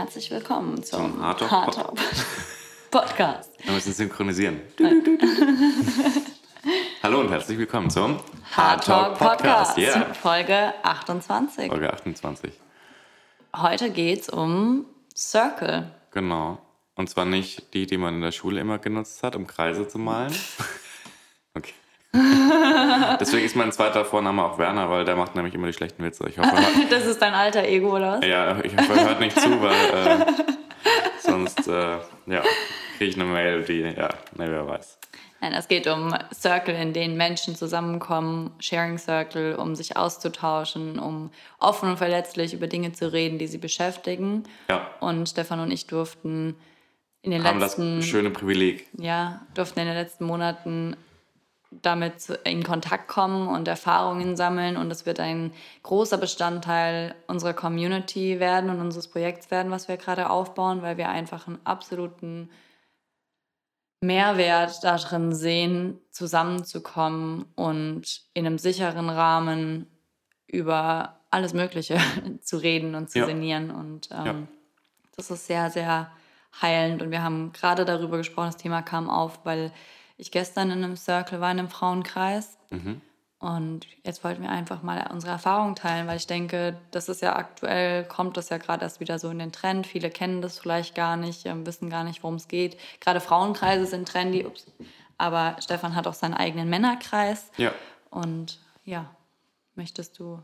herzlich willkommen zum, Zum Hard Talk Hard Talk Podcast. Wir müssen synchronisieren. Hallo und herzlich willkommen zum Hard Talk Podcast, Yeah. Folge 28. Folge 28. Heute geht's um Circle. Genau. Und zwar nicht die, die man in der Schule immer genutzt hat, um Kreise zu malen. Okay. Deswegen ist mein zweiter Vorname auch Werner, weil der macht nämlich immer die schlechten Witze. Ich hoffe, Das ist dein alter Ego, oder was? ja, ich hoffe, er hört nicht zu, weil äh, sonst äh, ja, kriege ich eine Mail, die, ja, ne, wer weiß. Nein, es geht um Circle, in denen Menschen zusammenkommen, Sharing Circle, um sich auszutauschen, um offen und verletzlich über Dinge zu reden, die sie beschäftigen. Ja, Und Stefan und ich durften in den haben das letzten schöne Privileg. ja, durften in den letzten Monaten damit in Kontakt kommen und Erfahrungen sammeln. Und es wird ein großer Bestandteil unserer Community werden und unseres Projekts werden, was wir gerade aufbauen, weil wir einfach einen absoluten Mehrwert darin sehen, zusammenzukommen und in einem sicheren Rahmen über alles Mögliche zu reden und zu Ja. sinnieren. Und ähm, Ja. das ist sehr, sehr heilend. Und wir haben gerade darüber gesprochen, das Thema kam auf, weil ich gestern in einem Circle war, in einem Frauenkreis. Mhm. Und jetzt wollten wir einfach mal unsere Erfahrungen teilen, weil ich denke, das ist ja aktuell, kommt das ja gerade erst wieder so in den Trend. Viele kennen das vielleicht gar nicht, ähm, wissen gar nicht, worum es geht. Gerade Frauenkreise sind trendy, ups. aber Stefan hat auch seinen eigenen Männerkreis. Ja, Und ja, möchtest du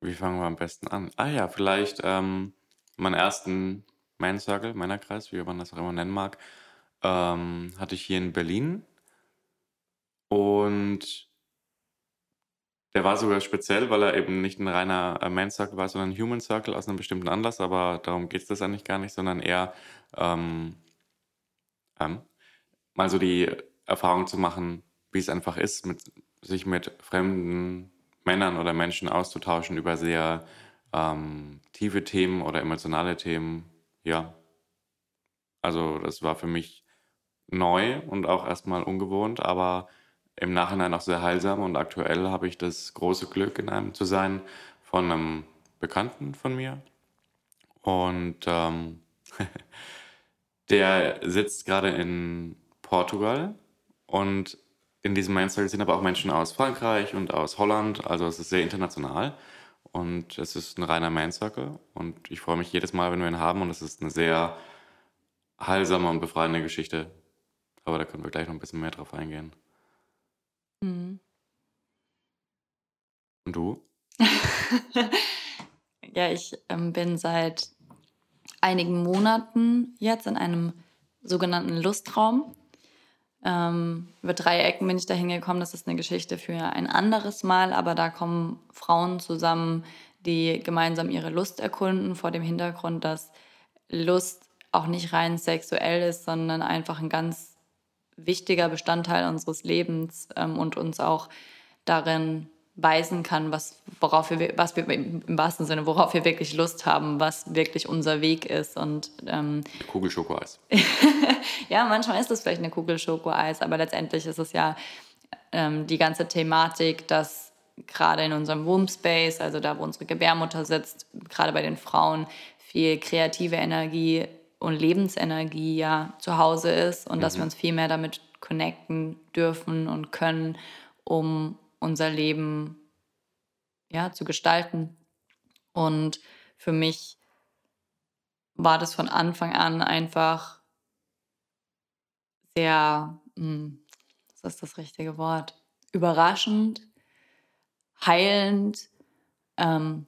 wie fangen wir am besten an? Ah ja, vielleicht ähm, meinen ersten Man Circle, Männerkreis, wie man das auch immer nennen mag, ähm, hatte ich hier in Berlin. Und der war sogar speziell, weil er eben nicht ein reiner äh, Man Circle war, sondern ein Human Circle aus einem bestimmten Anlass. Aber darum geht es das eigentlich gar nicht, sondern eher ähm, ähm, mal so die Erfahrung zu machen, wie es einfach ist, mit, sich mit fremden Männern oder Menschen auszutauschen über sehr ähm, tiefe Themen oder emotionale Themen. Ja. Also das war für mich neu und auch erstmal ungewohnt, aber im Nachhinein auch sehr heilsam. Und aktuell habe ich das große Glück, in einem zu sein von einem Bekannten von mir. Und ähm, der sitzt gerade in Portugal. Und in diesem Main Circle sind aber auch Menschen aus Frankreich und aus Holland, also es ist sehr international. Und es ist ein reiner Main Circle und ich freue mich jedes Mal, wenn wir ihn haben. Und es ist eine sehr heilsame und befreiende Geschichte. Aber da können wir gleich noch ein bisschen mehr drauf eingehen. Und du? Ja, ich ähm, bin seit einigen Monaten jetzt in einem sogenannten Lustraum. Ähm, über drei Ecken bin ich da hingekommen. Das ist eine Geschichte für ein anderes Mal, aber da kommen Frauen zusammen, die gemeinsam ihre Lust erkunden, vor dem Hintergrund, dass Lust auch nicht rein sexuell ist, sondern einfach ein ganz wichtiger Bestandteil unseres Lebens ähm, und uns auch darin weisen kann, was, worauf wir, was wir im wahrsten Sinne, worauf wir wirklich Lust haben, was wirklich unser Weg ist. Und ähm, Kugel Schokoeis. ja, manchmal ist es vielleicht eine Kugel Schokoeis, aber letztendlich ist es ja ähm, die ganze Thematik, dass gerade in unserem Womb Space, also da, wo unsere Gebärmutter sitzt, gerade bei den Frauen viel kreative Energie und Lebensenergie ja zu Hause ist und dass wir uns viel mehr damit connecten dürfen und können, um unser Leben ja, zu gestalten. Und für mich war das von Anfang an einfach sehr, hm, was ist das richtige Wort? Überraschend, heilend, ähm,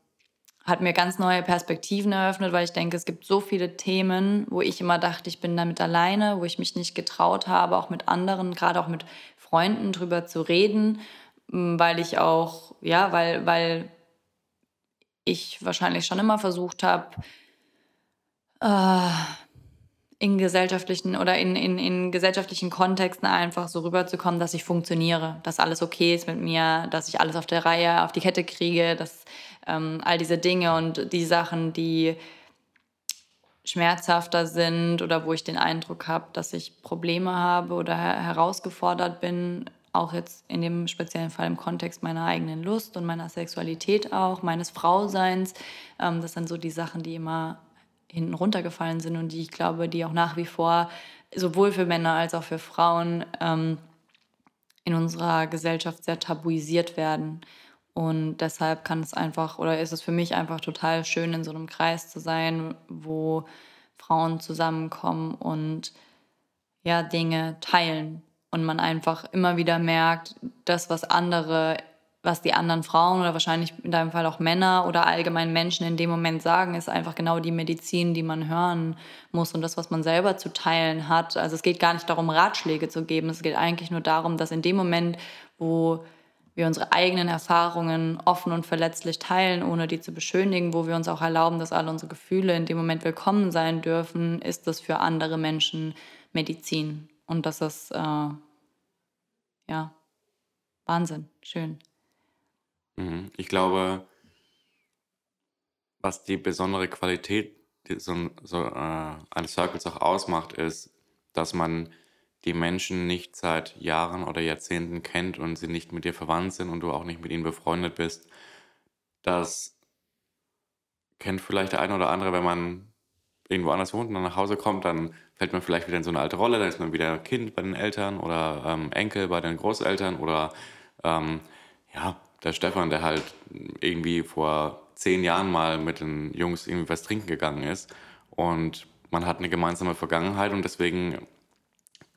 hat mir ganz neue Perspektiven eröffnet, weil ich denke, es gibt so viele Themen, wo ich immer dachte, ich bin damit alleine, wo ich mich nicht getraut habe, auch mit anderen, gerade auch mit Freunden drüber zu reden, m, weil ich auch, ja, weil, weil ich wahrscheinlich schon immer versucht habe, äh, in gesellschaftlichen oder in, in, in gesellschaftlichen Kontexten einfach so rüberzukommen, dass ich funktioniere, dass alles okay ist mit mir, dass ich alles auf der Reihe, auf die Kette kriege, dass ähm, all diese Dinge und die Sachen, die schmerzhafter sind oder wo ich den Eindruck habe, dass ich Probleme habe oder her herausgefordert bin, auch jetzt in dem speziellen Fall im Kontext meiner eigenen Lust und meiner Sexualität auch, meines Frauseins. Ähm, das sind so die Sachen, die immer hinten runtergefallen sind und die ich glaube, die auch nach wie vor sowohl für Männer als auch für Frauen ähm, in unserer Gesellschaft sehr tabuisiert werden. Und deshalb kann es einfach oder ist es für mich einfach total schön, in so einem Kreis zu sein, wo Frauen zusammenkommen und ja, Dinge teilen. Und man einfach immer wieder merkt, das, was andere was die anderen Frauen oder wahrscheinlich in deinem Fall auch Männer oder allgemein Menschen in dem Moment sagen, ist einfach genau die Medizin, die man hören muss und das, was man selber zu teilen hat. Also es geht gar nicht darum, Ratschläge zu geben. Es geht eigentlich nur darum, dass in dem Moment, wo wir unsere eigenen Erfahrungen offen und verletzlich teilen, ohne die zu beschönigen, wo wir uns auch erlauben, dass alle unsere Gefühle in dem Moment willkommen sein dürfen, ist das für andere Menschen Medizin. Und das ist äh, ja Wahnsinn, schön. Mhm. Ich glaube, was die besondere Qualität so, so, äh, eines Circles auch ausmacht, ist, dass man die Menschen nicht seit Jahren oder Jahrzehnten kennt und sie nicht mit dir verwandt sind und du auch nicht mit ihnen befreundet bist. Das kennt vielleicht der eine oder andere, wenn man irgendwo anders wohnt und dann nach Hause kommt, dann fällt man vielleicht wieder in so eine alte Rolle, dann ist man wieder Kind bei den Eltern oder ähm, Enkel bei den Großeltern oder ähm, ja, der Stefan, der halt irgendwie vor zehn Jahren mal mit den Jungs irgendwie was trinken gegangen ist. Und man hat eine gemeinsame Vergangenheit und deswegen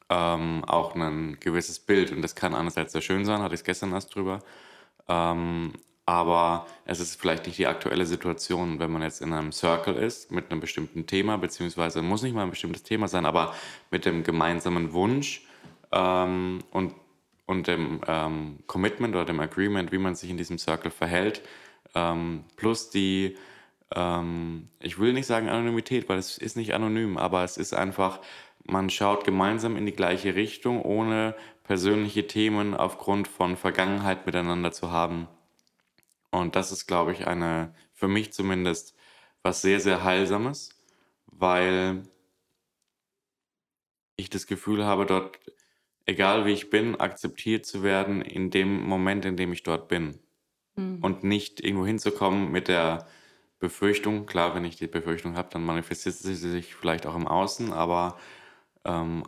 ähm, auch ein gewisses Bild. Und das kann einerseits sehr schön sein, hatte ich gestern erst drüber. Ähm, aber es ist vielleicht nicht die aktuelle Situation, wenn man jetzt in einem Circle ist mit einem bestimmten Thema, beziehungsweise muss nicht mal ein bestimmtes Thema sein, aber mit dem gemeinsamen Wunsch ähm, und und dem ähm, Commitment oder dem Agreement, wie man sich in diesem Circle verhält, ähm, plus die, ähm, ich will nicht sagen Anonymität, weil es ist nicht anonym, aber es ist einfach, man schaut gemeinsam in die gleiche Richtung, ohne persönliche Themen aufgrund von Vergangenheit miteinander zu haben. Und das ist, glaube ich, eine, für mich zumindest, was sehr, sehr Heilsames, weil ich das Gefühl habe, dort egal wie ich bin, akzeptiert zu werden in dem Moment, in dem ich dort bin. Mhm. Und nicht irgendwo hinzukommen mit der Befürchtung, klar, wenn ich die Befürchtung habe, dann manifestiert sie sich vielleicht auch im Außen, aber ähm,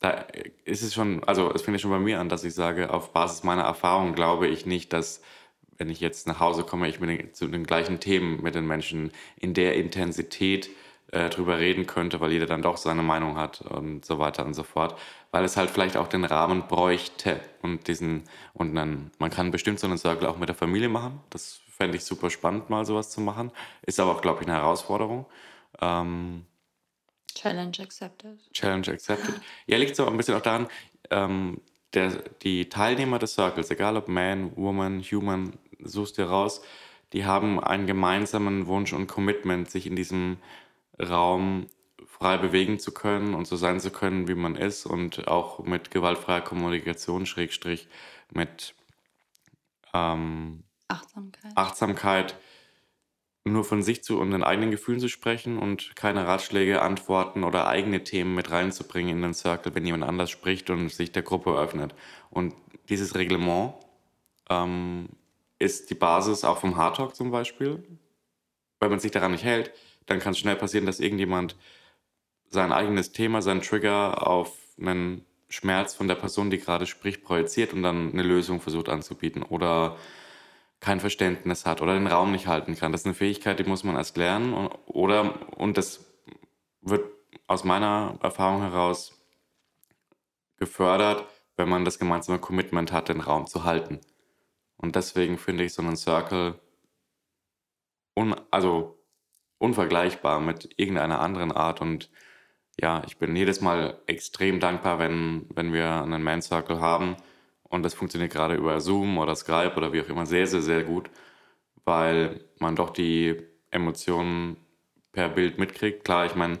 da ist es schon, also es fängt ja schon bei mir an, dass ich sage, auf Basis meiner Erfahrung glaube ich nicht, dass wenn ich jetzt nach Hause komme, ich mit den, zu den gleichen Themen mit den Menschen in der Intensität äh, drüber reden könnte, weil jeder dann doch seine Meinung hat und so weiter und so fort, weil es halt vielleicht auch den Rahmen bräuchte und diesen und dann man kann bestimmt so einen Circle auch mit der Familie machen. Das fände ich super spannend, mal sowas zu machen. Ist aber auch, glaube ich, eine Herausforderung. Ähm, Challenge accepted. Challenge accepted. Ja, liegt so ein bisschen auch daran, ähm, der, die Teilnehmer des Circles, egal ob Man, Woman, Human, suchst dir raus, die haben einen gemeinsamen Wunsch und Commitment, sich in diesem Raum frei bewegen zu können und so sein zu können, wie man ist und auch mit gewaltfreier Kommunikation, Schrägstrich, mit ähm, Achtsamkeit. Achtsamkeit nur von sich zu und den eigenen Gefühlen zu sprechen und keine Ratschläge, Antworten oder eigene Themen mit reinzubringen in den Circle, wenn jemand anders spricht und sich der Gruppe öffnet. Und dieses Reglement ähm, ist die Basis auch vom Hard Talk zum Beispiel. Wenn man sich daran nicht hält, dann kann es schnell passieren, dass irgendjemand sein eigenes Thema, seinen Trigger auf einen Schmerz von der Person, die gerade spricht, projiziert und dann eine Lösung versucht anzubieten oder kein Verständnis hat oder den Raum nicht halten kann. Das ist eine Fähigkeit, die muss man erst lernen und, oder und das wird aus meiner Erfahrung heraus gefördert, wenn man das gemeinsame Commitment hat, den Raum zu halten. Und deswegen finde ich so einen Circle un, also unvergleichbar mit irgendeiner anderen Art. Und ja, ich bin jedes Mal extrem dankbar, wenn, wenn wir einen Man Circle haben. Und das funktioniert gerade über Zoom oder Skype oder wie auch immer sehr, sehr, sehr gut, weil man doch die Emotionen per Bild mitkriegt. Klar, ich meine,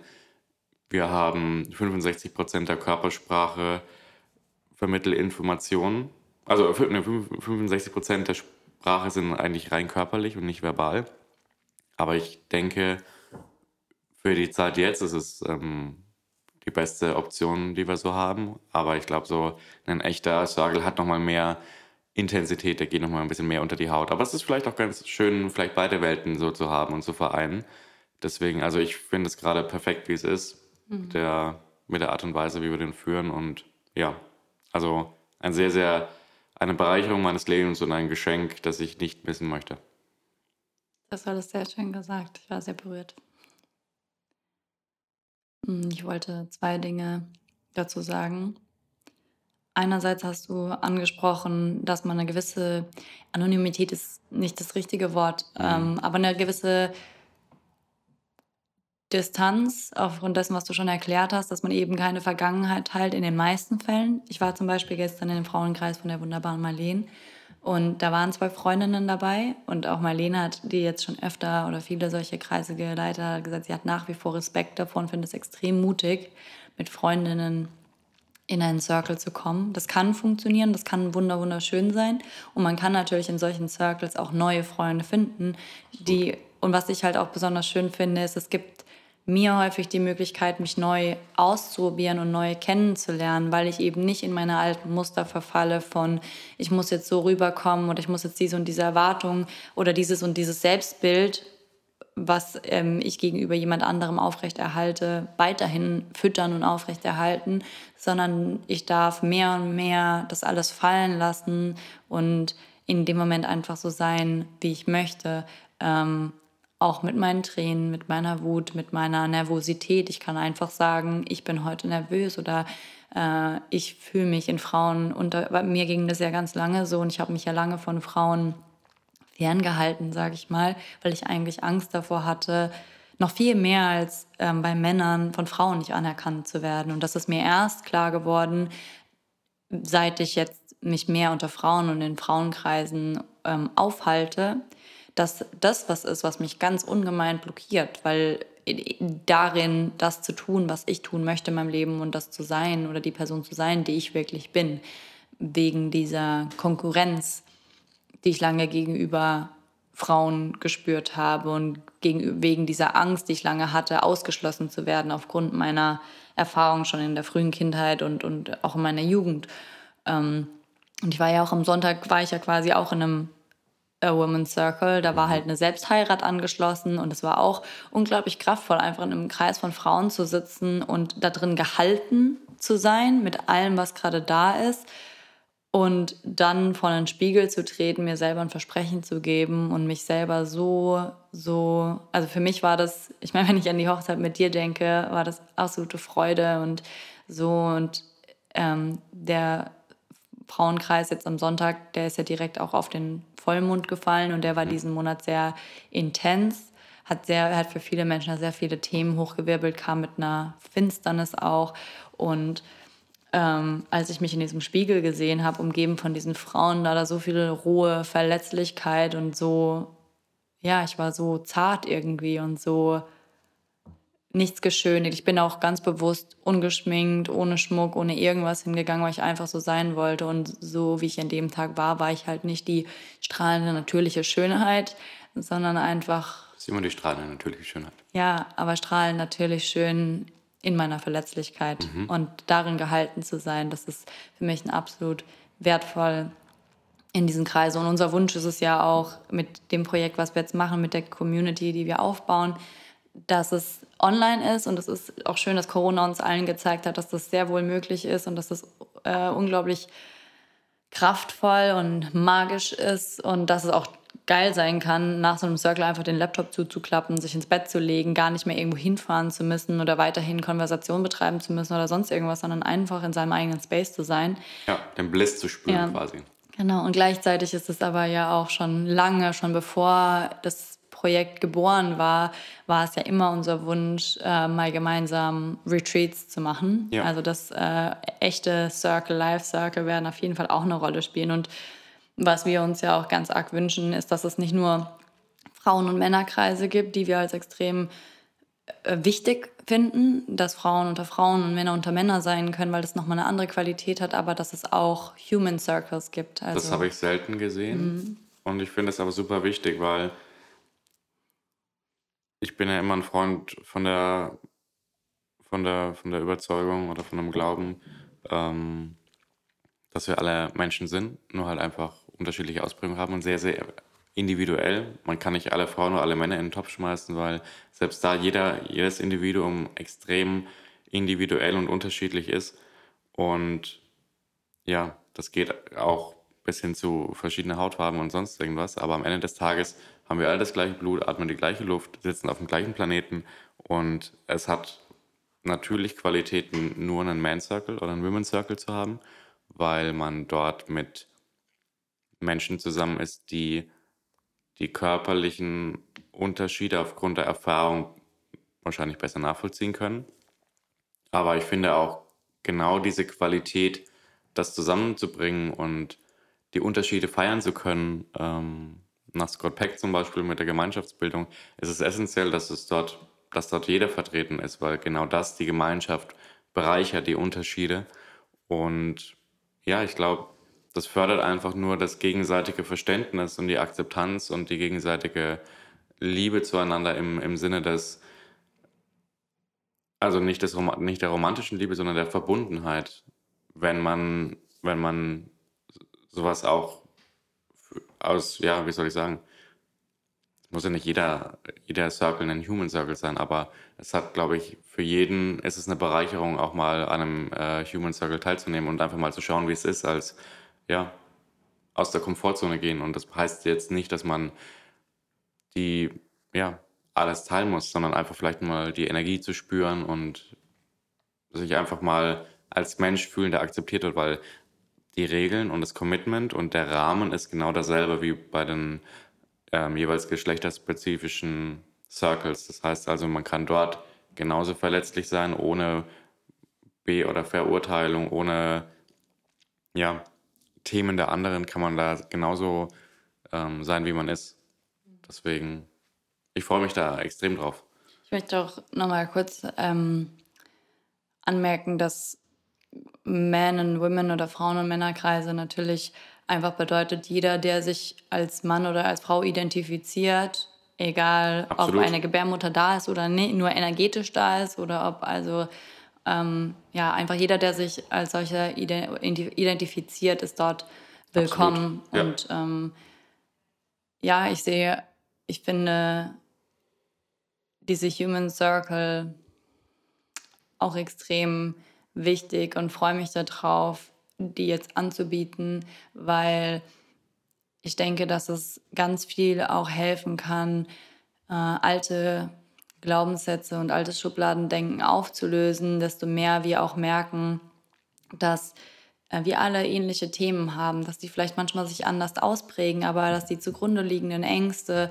wir haben 65 Prozent der Körpersprache vermittelt Informationen. Also 65 Prozent der Sprache sind eigentlich rein körperlich und nicht verbal. Aber ich denke, für die Zeit jetzt ist es ähm, die beste Option, die wir so haben. Aber ich glaube, so ein echter Circle hat nochmal mehr Intensität, der geht nochmal ein bisschen mehr unter die Haut. Aber es ist vielleicht auch ganz schön, vielleicht beide Welten so zu haben und zu vereinen. deswegen, also ich finde es gerade perfekt, wie es ist, mhm. der, mit der Art und Weise, wie wir den führen. Und ja, also ein sehr, sehr, eine Bereicherung meines Lebens und ein Geschenk, das ich nicht missen möchte. Das war das sehr schön gesagt. Ich war sehr berührt. Hm, ich wollte zwei Dinge dazu sagen. Einerseits hast du angesprochen, dass man eine gewisse Anonymität ist nicht das richtige Wort, mhm. ähm, aber eine gewisse Distanz aufgrund dessen, was du schon erklärt hast, dass man eben keine Vergangenheit teilt in den meisten Fällen. Ich war zum Beispiel gestern in dem Frauenkreis von der wunderbaren Marlene und da waren zwei Freundinnen dabei. Und auch Marlene hat, die jetzt schon öfter oder viele solche Kreise geleitet hat, gesagt, sie hat nach wie vor Respekt davor und findet es extrem mutig, mit Freundinnen in einen Circle zu kommen. Das kann funktionieren, das kann wunderschön sein. Und man kann natürlich in solchen Circles auch neue Freunde finden, die und was ich halt auch besonders schön finde, ist, es gibt mir häufig die Möglichkeit, mich neu auszuprobieren und neu kennenzulernen, weil ich eben nicht in meine alten Muster verfalle von, ich muss jetzt so rüberkommen oder ich muss jetzt diese und diese Erwartung oder dieses und dieses Selbstbild, was ähm, ich gegenüber jemand anderem aufrechterhalte, weiterhin füttern und aufrechterhalten, sondern ich darf mehr und mehr das alles fallen lassen und in dem Moment einfach so sein, wie ich möchte. Ähm, auch mit meinen Tränen, mit meiner Wut, mit meiner Nervosität. Ich kann einfach sagen, ich bin heute nervös oder äh, ich fühle mich in Frauen unter. Mir ging das ja ganz lange so und ich habe mich ja lange von Frauen ferngehalten, sage ich mal, weil ich eigentlich Angst davor hatte, noch viel mehr als ähm, bei Männern von Frauen nicht anerkannt zu werden. Und das ist mir erst klar geworden, seit ich jetzt mich mehr unter Frauen und in Frauenkreisen ähm, aufhalte, dass das was ist, was mich ganz ungemein blockiert, weil darin das zu tun, was ich tun möchte in meinem Leben und das zu sein oder die Person zu sein, die ich wirklich bin, wegen dieser Konkurrenz, die ich lange gegenüber Frauen gespürt habe und gegen, wegen dieser Angst, die ich lange hatte, ausgeschlossen zu werden aufgrund meiner Erfahrung schon in der frühen Kindheit und, und auch in meiner Jugend. Ähm, und ich war ja auch am Sonntag, war ich ja quasi auch in einem A Women's Circle. Da war halt eine Selbstheirat angeschlossen und es war auch unglaublich kraftvoll, einfach in einem Kreis von Frauen zu sitzen und da drin gehalten zu sein mit allem, was gerade da ist. Und dann vor einen Spiegel zu treten, mir selber ein Versprechen zu geben und mich selber so, so, also für mich war das, ich meine, wenn ich an die Hochzeit mit dir denke, war das absolute Freude und so und ähm, der Frauenkreis jetzt am Sonntag, der ist ja direkt auch auf den Vollmond gefallen und der war diesen Monat sehr intens, hat, sehr, hat für viele Menschen sehr viele Themen hochgewirbelt, kam mit einer Finsternis auch. Und ähm, als ich mich in diesem Spiegel gesehen habe, umgeben von diesen Frauen, da da so viel rohe Verletzlichkeit und so, ja, ich war so zart irgendwie und so nichts geschönigt. Ich bin auch ganz bewusst ungeschminkt, ohne Schmuck, ohne irgendwas hingegangen, weil ich einfach so sein wollte. Und so wie ich an dem Tag war, war ich halt nicht die strahlende natürliche Schönheit, sondern einfach. Das ist immer die strahlende natürliche Schönheit. Ja, aber strahlend natürlich schön in meiner Verletzlichkeit mhm. und darin gehalten zu sein, das ist für mich ein absolut wertvoll in diesen Kreisen. Und unser Wunsch ist es ja auch mit dem Projekt, was wir jetzt machen, mit der Community, die wir aufbauen, dass es online ist und es ist auch schön, dass Corona uns allen gezeigt hat, dass das sehr wohl möglich ist und dass das äh, unglaublich kraftvoll und magisch ist und dass es auch geil sein kann, nach so einem Circle einfach den Laptop zuzuklappen, sich ins Bett zu legen, gar nicht mehr irgendwo hinfahren zu müssen oder weiterhin Konversation betreiben zu müssen oder sonst irgendwas, sondern einfach in seinem eigenen Space zu sein. Ja, den Bliss zu spüren ja. quasi. Genau, und gleichzeitig ist es aber ja auch schon lange, schon bevor das Projekt geboren war, war es ja immer unser Wunsch, äh, mal gemeinsam Retreats zu machen. Ja. Also das äh, echte Circle, Life Circle werden auf jeden Fall auch eine Rolle spielen. Und was wir uns ja auch ganz arg wünschen, ist, dass es nicht nur Frauen- und Männerkreise gibt, die wir als extrem äh, wichtig finden, dass Frauen unter Frauen und Männer unter Männer sein können, weil das nochmal eine andere Qualität hat, aber dass es auch Human Circles gibt. Also, das habe ich selten gesehen. Mhm. Und ich finde es aber super wichtig, weil ich bin ja immer ein Freund von der, von der, von der Überzeugung oder von dem Glauben, ähm, dass wir alle Menschen sind, nur halt einfach unterschiedliche Ausprägungen haben und sehr, sehr individuell. Man kann nicht alle Frauen oder alle Männer in den Topf schmeißen, weil selbst da jeder, jedes Individuum extrem individuell und unterschiedlich ist. Und ja, das geht auch bis hin zu verschiedenen Hautfarben und sonst irgendwas. Aber am Ende des Tages haben wir alle das gleiche Blut, atmen die gleiche Luft, sitzen auf dem gleichen Planeten und es hat natürlich Qualitäten, nur einen Man Circle oder einen Women Circle zu haben, weil man dort mit Menschen zusammen ist, die die körperlichen Unterschiede aufgrund der Erfahrung wahrscheinlich besser nachvollziehen können. Aber ich finde auch genau diese Qualität, das zusammenzubringen und die Unterschiede feiern zu können, ähm, nach Scott Peck zum Beispiel mit der Gemeinschaftsbildung, ist es essentiell, dass es dort, dass dort jeder vertreten ist, weil genau das die Gemeinschaft bereichert, die Unterschiede. Und ja, ich glaube, das fördert einfach nur das gegenseitige Verständnis und die Akzeptanz und die gegenseitige Liebe zueinander im, im Sinne des, also nicht, des, nicht der romantischen Liebe, sondern der Verbundenheit, wenn man, wenn man sowas auch aus, ja, wie soll ich sagen, muss ja nicht jeder, jeder Circle ein Human Circle sein, aber es hat, glaube ich, für jeden ist es eine Bereicherung, auch mal an einem äh, Human Circle teilzunehmen und einfach mal zu schauen, wie es ist, als ja, aus der Komfortzone gehen. Und das heißt jetzt nicht, dass man die, ja, alles teilen muss, sondern einfach vielleicht mal die Energie zu spüren und sich einfach mal als Mensch fühlen, der akzeptiert wird, weil die Regeln und das Commitment und der Rahmen ist genau dasselbe wie bei den ähm, jeweils geschlechterspezifischen Circles. Das heißt also, man kann dort genauso verletzlich sein, ohne Be- oder Verurteilung, ohne ja, Themen der anderen kann man da genauso ähm, sein, wie man ist. Deswegen, ich freue mich da extrem drauf. Ich möchte auch nochmal kurz ähm, anmerken, dass Men and Women oder Frauen- und Männerkreise natürlich einfach bedeutet, jeder, der sich als Mann oder als Frau identifiziert, egal Absolut. ob eine Gebärmutter da ist oder nicht, nur energetisch da ist oder ob also ähm, ja einfach jeder, der sich als solcher identifiziert, ist dort willkommen. Ja. Und ähm, ja, ich sehe, ich finde diese Human Circle auch extrem wichtig und freue mich darauf, die jetzt anzubieten, weil ich denke, dass es ganz viel auch helfen kann, äh, alte Glaubenssätze und altes Schubladendenken aufzulösen, desto mehr wir auch merken, dass äh, wir alle ähnliche Themen haben, dass die vielleicht manchmal sich anders ausprägen, aber dass die zugrunde liegenden Ängste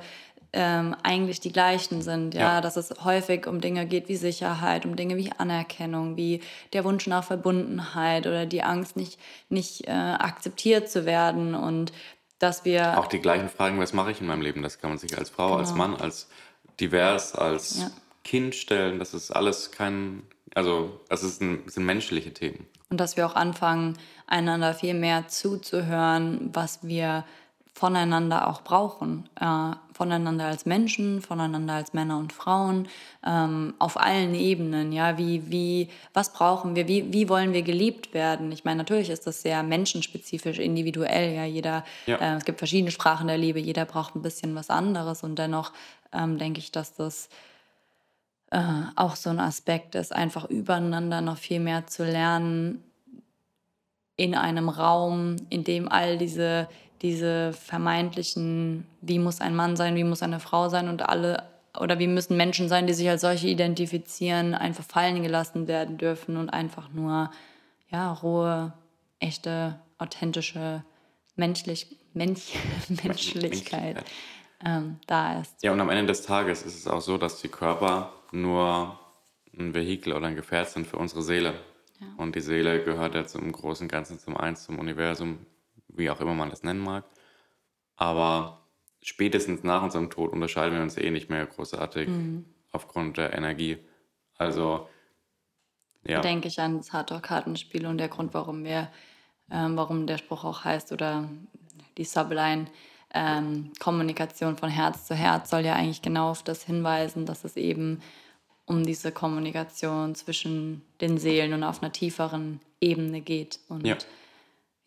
ähm, eigentlich die gleichen sind. Ja? ja? dass es häufig um Dinge geht wie Sicherheit, um Dinge wie Anerkennung, wie der Wunsch nach Verbundenheit oder die Angst, nicht, nicht äh, akzeptiert zu werden und dass wir. Auch die gleichen Fragen, was mache ich in meinem Leben? Das kann man sich als Frau, genau. als Mann, als divers, als ja. Kind stellen. Das ist alles kein. Also, es, ist ein, es sind menschliche Themen. Und dass wir auch anfangen, einander viel mehr zuzuhören, was wir voneinander auch brauchen. Äh, voneinander als Menschen, voneinander als Männer und Frauen, ähm, auf allen Ebenen. Ja, wie, wie, was brauchen wir? Wie, wie wollen wir geliebt werden? Ich meine, natürlich ist das sehr menschenspezifisch, individuell. Ja, jeder, ja. Äh, es gibt verschiedene Sprachen der Liebe. Jeder braucht ein bisschen was anderes. Und dennoch ähm, denke ich, dass das äh, auch so ein Aspekt ist, einfach übereinander noch viel mehr zu lernen in einem Raum, in dem all diese diese vermeintlichen, wie muss ein Mann sein, wie muss eine Frau sein und alle oder wie müssen Menschen sein, die sich als solche identifizieren, einfach fallen gelassen werden dürfen und einfach nur ja, rohe, echte, authentische Menschlich, Mensch, Menschlichkeit ähm, da ist. Ja, und am Ende des Tages ist es auch so, dass die Körper nur ein Vehikel oder ein Gefährt sind für unsere Seele. Ja. Und die Seele gehört ja zum großen Ganzen, zum Eins, zum Universum, wie auch immer man das nennen mag. Aber spätestens nach unserem Tod unterscheiden wir uns eh nicht mehr großartig mhm. aufgrund der Energie. Also, ja. Denke ich an das Hardcore-Kartenspiel und der Grund, warum wir, ähm, warum der Spruch auch heißt oder die Subline ähm, Kommunikation von Herz zu Herz soll ja eigentlich genau auf das hinweisen, dass es eben um diese Kommunikation zwischen den Seelen und auf einer tieferen Ebene geht. Und ja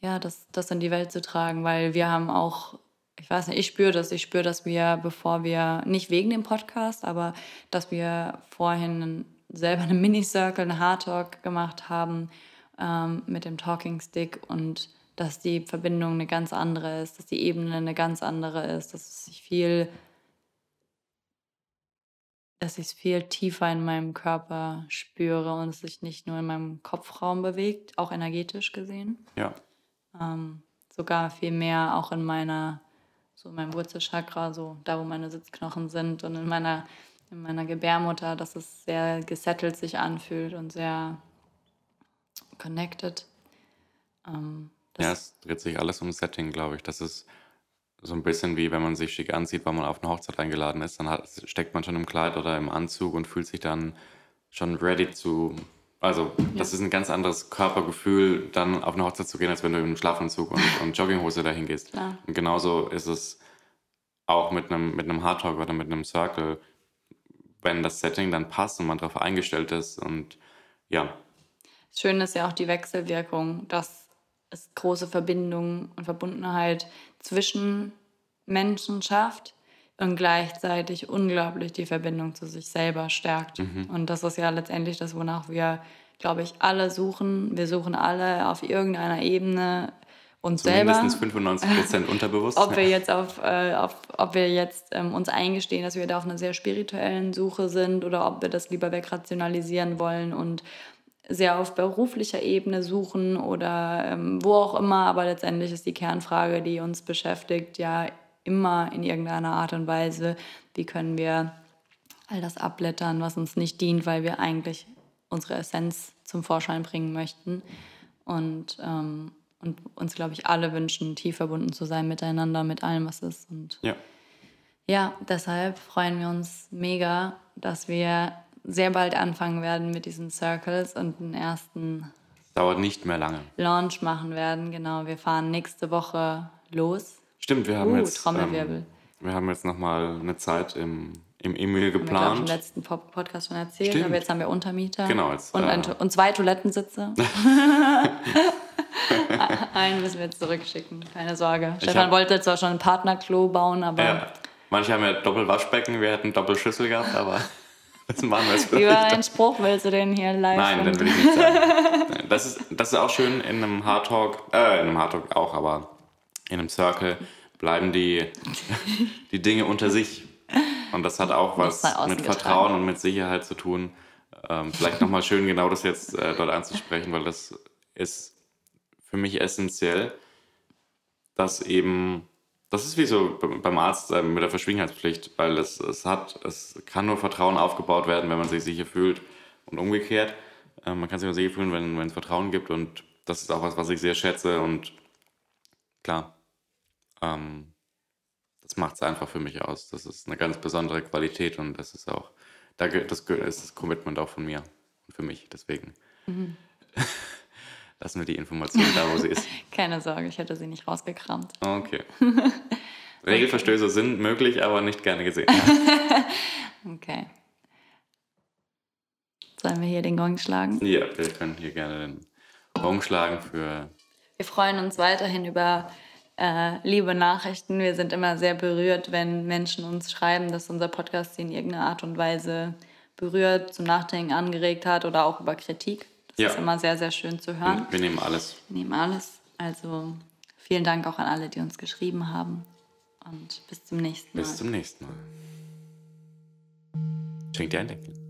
ja, das, das in die Welt zu tragen, weil wir haben auch ich weiß nicht, ich spüre das. Ich spüre, dass wir, bevor wir, nicht wegen dem Podcast, aber dass wir vorhin selber einen Mini-Circle, einen Hard-Talk gemacht haben ähm, mit dem Talking Stick und dass die Verbindung eine ganz andere ist, dass die Ebene eine ganz andere ist, dass ich viel, dass ich es viel tiefer in meinem Körper spüre und es sich nicht nur in meinem Kopfraum bewegt, auch energetisch gesehen. Ja. Ähm, sogar viel mehr auch in meiner, so in meinem Wurzelchakra, so da, wo meine Sitzknochen sind und in meiner, in meiner Gebärmutter, dass es sehr gesettelt sich anfühlt und sehr connected. Ähm, ja, es dreht sich alles um Setting, glaube ich. Das ist so ein bisschen wie wenn man sich schick anzieht, weil man auf eine Hochzeit eingeladen ist. Dann hat, steckt man schon im Kleid oder im Anzug und fühlt sich dann schon ready zu. Also, ja. das ist ein ganz anderes Körpergefühl, dann auf eine Hochzeit zu gehen, als wenn du im Schlafanzug und, und Jogginghose dahin gehst. Klar. Und genauso ist es auch mit einem, mit einem Hardtalk oder mit einem Circle, wenn das Setting dann passt und man darauf eingestellt ist und ja. Schön ist ja auch die Wechselwirkung, dass es große Verbindung und Verbundenheit zwischen Menschen schafft und gleichzeitig unglaublich die Verbindung zu sich selber stärkt. Mhm. Und das ist ja letztendlich das, wonach wir, glaube ich, alle suchen. Wir suchen alle auf irgendeiner Ebene uns selber. Mindestens 95 Prozent unterbewusst. ob wir jetzt, auf, äh, auf, ob wir jetzt ähm, uns eingestehen, dass wir da auf einer sehr spirituellen Suche sind oder ob wir das lieber wegrationalisieren wollen und sehr auf beruflicher Ebene suchen oder ähm, wo auch immer, aber letztendlich ist die Kernfrage, die uns beschäftigt, ja immer in irgendeiner Art und Weise, wie können wir all das abblättern, was uns nicht dient, weil wir eigentlich unsere Essenz zum Vorschein bringen möchten und, ähm, und uns, glaube ich, alle wünschen, tief verbunden zu sein miteinander, mit allem, was ist. Und ja. ja, deshalb freuen wir uns mega, dass wir sehr bald anfangen werden mit diesen Circles und den ersten Dauert nicht mehr lange. Launch machen werden. Genau, wir fahren nächste Woche los. Stimmt, wir haben uh, jetzt Trommelwirbel. Ähm, wir haben jetzt nochmal eine Zeit im, im Emil geplant. Haben wir, im letzten Podcast schon erzählt, Stimmt. aber jetzt haben wir Untermieter. Genau. Jetzt, und, ein, und zwei Toilettensitze. einen müssen wir jetzt zurückschicken, keine Sorge. Ich Stefan hab, wollte zwar schon ein Partnerklo bauen, aber... Ja, manche haben ja Doppelwaschbecken, wir hätten Doppelschüssel gehabt, aber... Das machen wir jetzt Über einen Spruch willst du den hier live Nein, den will ich nicht sagen. Das ist, das ist auch schön in einem Hard Talk, äh, in einem Hard Talk auch, aber in einem Circle bleiben die, die Dinge unter sich. Und das hat auch was mit Vertrauen und mit Sicherheit zu tun. Ähm, vielleicht nochmal schön genau das jetzt äh, dort anzusprechen, weil das ist für mich essentiell, dass eben das ist wie so beim Arzt äh, mit der Verschwiegenheitspflicht, weil es, es hat, es kann nur Vertrauen aufgebaut werden, wenn man sich sicher fühlt und umgekehrt. Ähm, man kann sich nur sicher fühlen, wenn, wenn es Vertrauen gibt und das ist auch was, was ich sehr schätze und klar, ähm, das macht es einfach für mich aus. Das ist eine ganz besondere Qualität und das ist auch, da, das ist das Commitment auch von mir und für mich, deswegen. Mhm. Lassen wir die Information da, wo sie ist. Keine Sorge, ich hätte sie nicht rausgekramt. Okay. Regelverstöße sind möglich, aber nicht gerne gesehen. okay. Sollen wir hier den Gong schlagen? Ja, wir können hier gerne den Gong schlagen für. Wir freuen uns weiterhin über äh, liebe Nachrichten. Wir sind immer sehr berührt, wenn Menschen uns schreiben, dass unser Podcast sie in irgendeiner Art und Weise berührt, zum Nachdenken angeregt hat oder auch über Kritik. Das ja. ist immer sehr, sehr schön zu hören. Wir, nehmen alles. Wir nehmen alles. Also vielen Dank auch an alle, die uns geschrieben haben. Und bis zum nächsten Mal. Bis zum nächsten Mal. Schenkt dir ein Deckel.